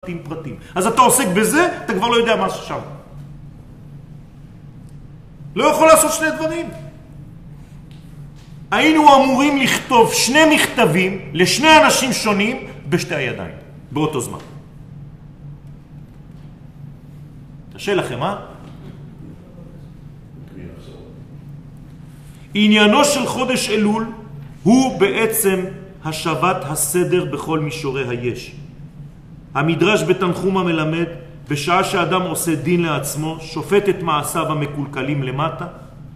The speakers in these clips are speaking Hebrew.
פרטים פרטים. אז אתה עוסק בזה, אתה כבר לא יודע מה שם. לא יכול לעשות שני דברים. היינו אמורים לכתוב שני מכתבים לשני אנשים שונים בשתי הידיים, באותו זמן. קשה לכם, אה? עניינו של חודש אלול הוא בעצם השבת הסדר בכל מישורי היש. המדרש בתנחומה מלמד, בשעה שאדם עושה דין לעצמו, שופט את מעשיו המקולקלים למטה,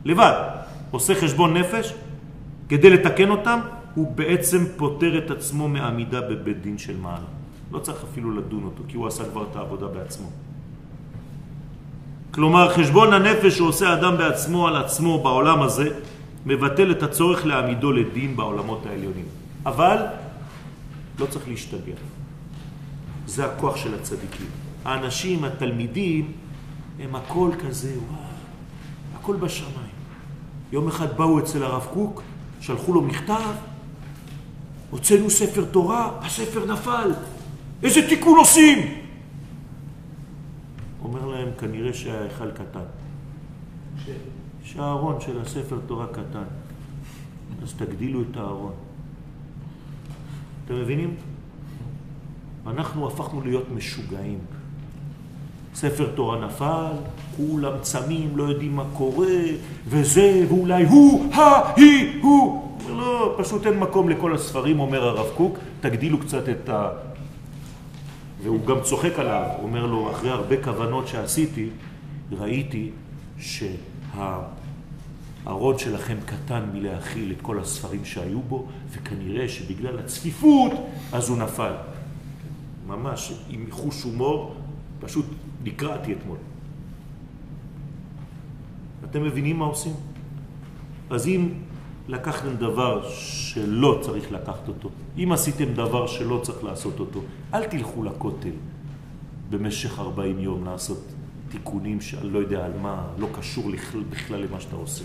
לבד, עושה חשבון נפש, כדי לתקן אותם, הוא בעצם פותר את עצמו מעמידה בבית דין של מעלה. לא צריך אפילו לדון אותו, כי הוא עשה כבר את העבודה בעצמו. כלומר, חשבון הנפש שעושה אדם בעצמו על עצמו בעולם הזה, מבטל את הצורך להעמידו לדין בעולמות העליונים. אבל לא צריך להשתגע. זה הכוח של הצדיקים. האנשים, התלמידים, הם הכל כזה, וואו, הכל בשמיים. יום אחד באו אצל הרב קוק, שלחו לו מכתב, הוצאנו ספר תורה, הספר נפל, איזה תיקון עושים? אומר להם, כנראה שההיכל קטן. שהארון של הספר תורה קטן. אז תגדילו את הארון. אתם מבינים? אנחנו הפכנו להיות משוגעים. ספר תורה נפל, כולם צמים, לא יודעים מה קורה, וזה, ואולי הוא, ה, היא, הוא. לא, פשוט אין מקום לכל הספרים, אומר הרב קוק, תגדילו קצת את ה... והוא גם צוחק עליו, אומר לו, אחרי הרבה כוונות שעשיתי, ראיתי שהארון שלכם קטן מלהכיל את כל הספרים שהיו בו, וכנראה שבגלל הצפיפות, אז הוא נפל. ממש עם חוש הומור, פשוט נקרעתי אתמול. אתם מבינים מה עושים? אז אם לקחתם דבר שלא צריך לקחת אותו, אם עשיתם דבר שלא צריך לעשות אותו, אל תלכו לכותל במשך 40 יום לעשות תיקונים שאני לא יודע על מה, לא קשור בכלל למה שאתה עושה.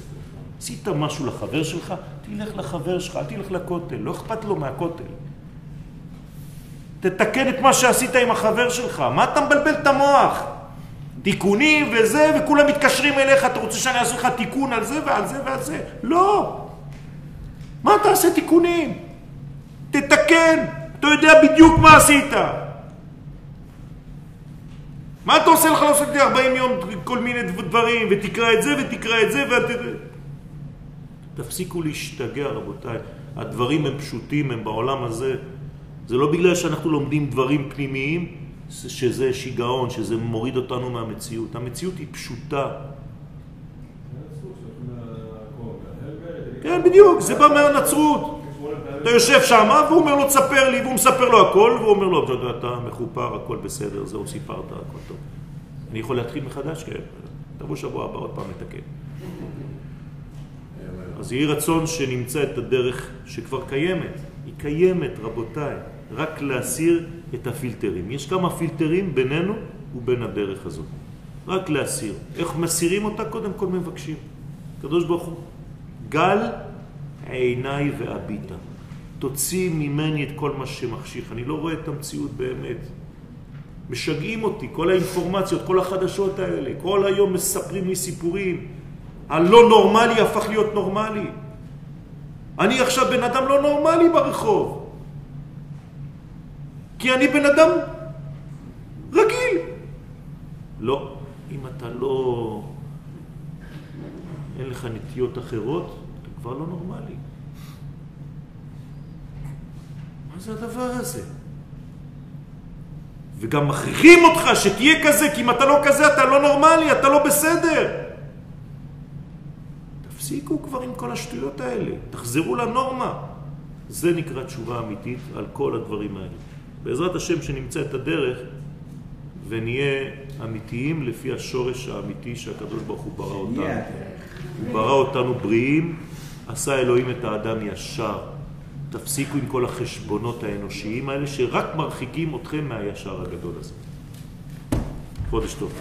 עשית משהו לחבר שלך, תלך לחבר שלך, אל תלך לכותל, לא אכפת לו מהכותל. תתקן את מה שעשית עם החבר שלך. מה אתה מבלבל את המוח? תיקונים וזה, וכולם מתקשרים אליך, אתה רוצה שאני אעשה לך תיקון על זה ועל זה ועל זה? לא. מה אתה עושה תיקונים? תתקן, אתה יודע בדיוק מה עשית. מה אתה עושה לך לעשות לי 40 יום כל מיני דברים, ותקרא את זה ותקרא את זה, ואת... תפסיקו להשתגע רבותיי, הדברים הם פשוטים, הם בעולם הזה זה לא בגלל שאנחנו לומדים דברים פנימיים, שזה שיגעון, שזה מוריד אותנו מהמציאות. המציאות היא פשוטה. כן, בדיוק, זה בא מהנצרות. אתה יושב שם, והוא אומר לו, תספר לי, והוא מספר לו הכל, והוא אומר לו, אתה מחופר, הכל בסדר, זהו, סיפרת, הכל טוב. אני יכול להתחיל מחדש? כן. תבוא שבוע הבא, עוד פעם נתקן. אז יהי רצון שנמצא את הדרך שכבר קיימת. היא קיימת, רבותיי. רק להסיר את הפילטרים. יש כמה פילטרים בינינו ובין הדרך הזאת. רק להסיר. איך מסירים אותה? קודם כל מבקשים. קדוש ברוך הוא, גל עיניי והביטה. תוציא ממני את כל מה שמחשיך. אני לא רואה את המציאות באמת. משגעים אותי, כל האינפורמציות, כל החדשות האלה. כל היום מספרים לי סיפורים. הלא נורמלי הפך להיות נורמלי. אני עכשיו בן אדם לא נורמלי ברחוב. כי אני בן אדם רגיל. לא, אם אתה לא... אין לך נטיות אחרות, אתה כבר לא נורמלי. מה זה הדבר הזה? וגם מכריחים אותך שתהיה כזה, כי אם אתה לא כזה אתה לא נורמלי, אתה לא בסדר. תפסיקו כבר עם כל השטויות האלה, תחזרו לנורמה. זה נקרא תשובה אמיתית על כל הדברים האלה. בעזרת השם שנמצא את הדרך ונהיה אמיתיים לפי השורש האמיתי שהקדוש ברוך הוא ברא אותנו. הוא ברא אותנו בריאים, עשה אלוהים את האדם ישר. תפסיקו עם כל החשבונות האנושיים האלה שרק מרחיקים אתכם מהישר הגדול הזה. חודש טוב.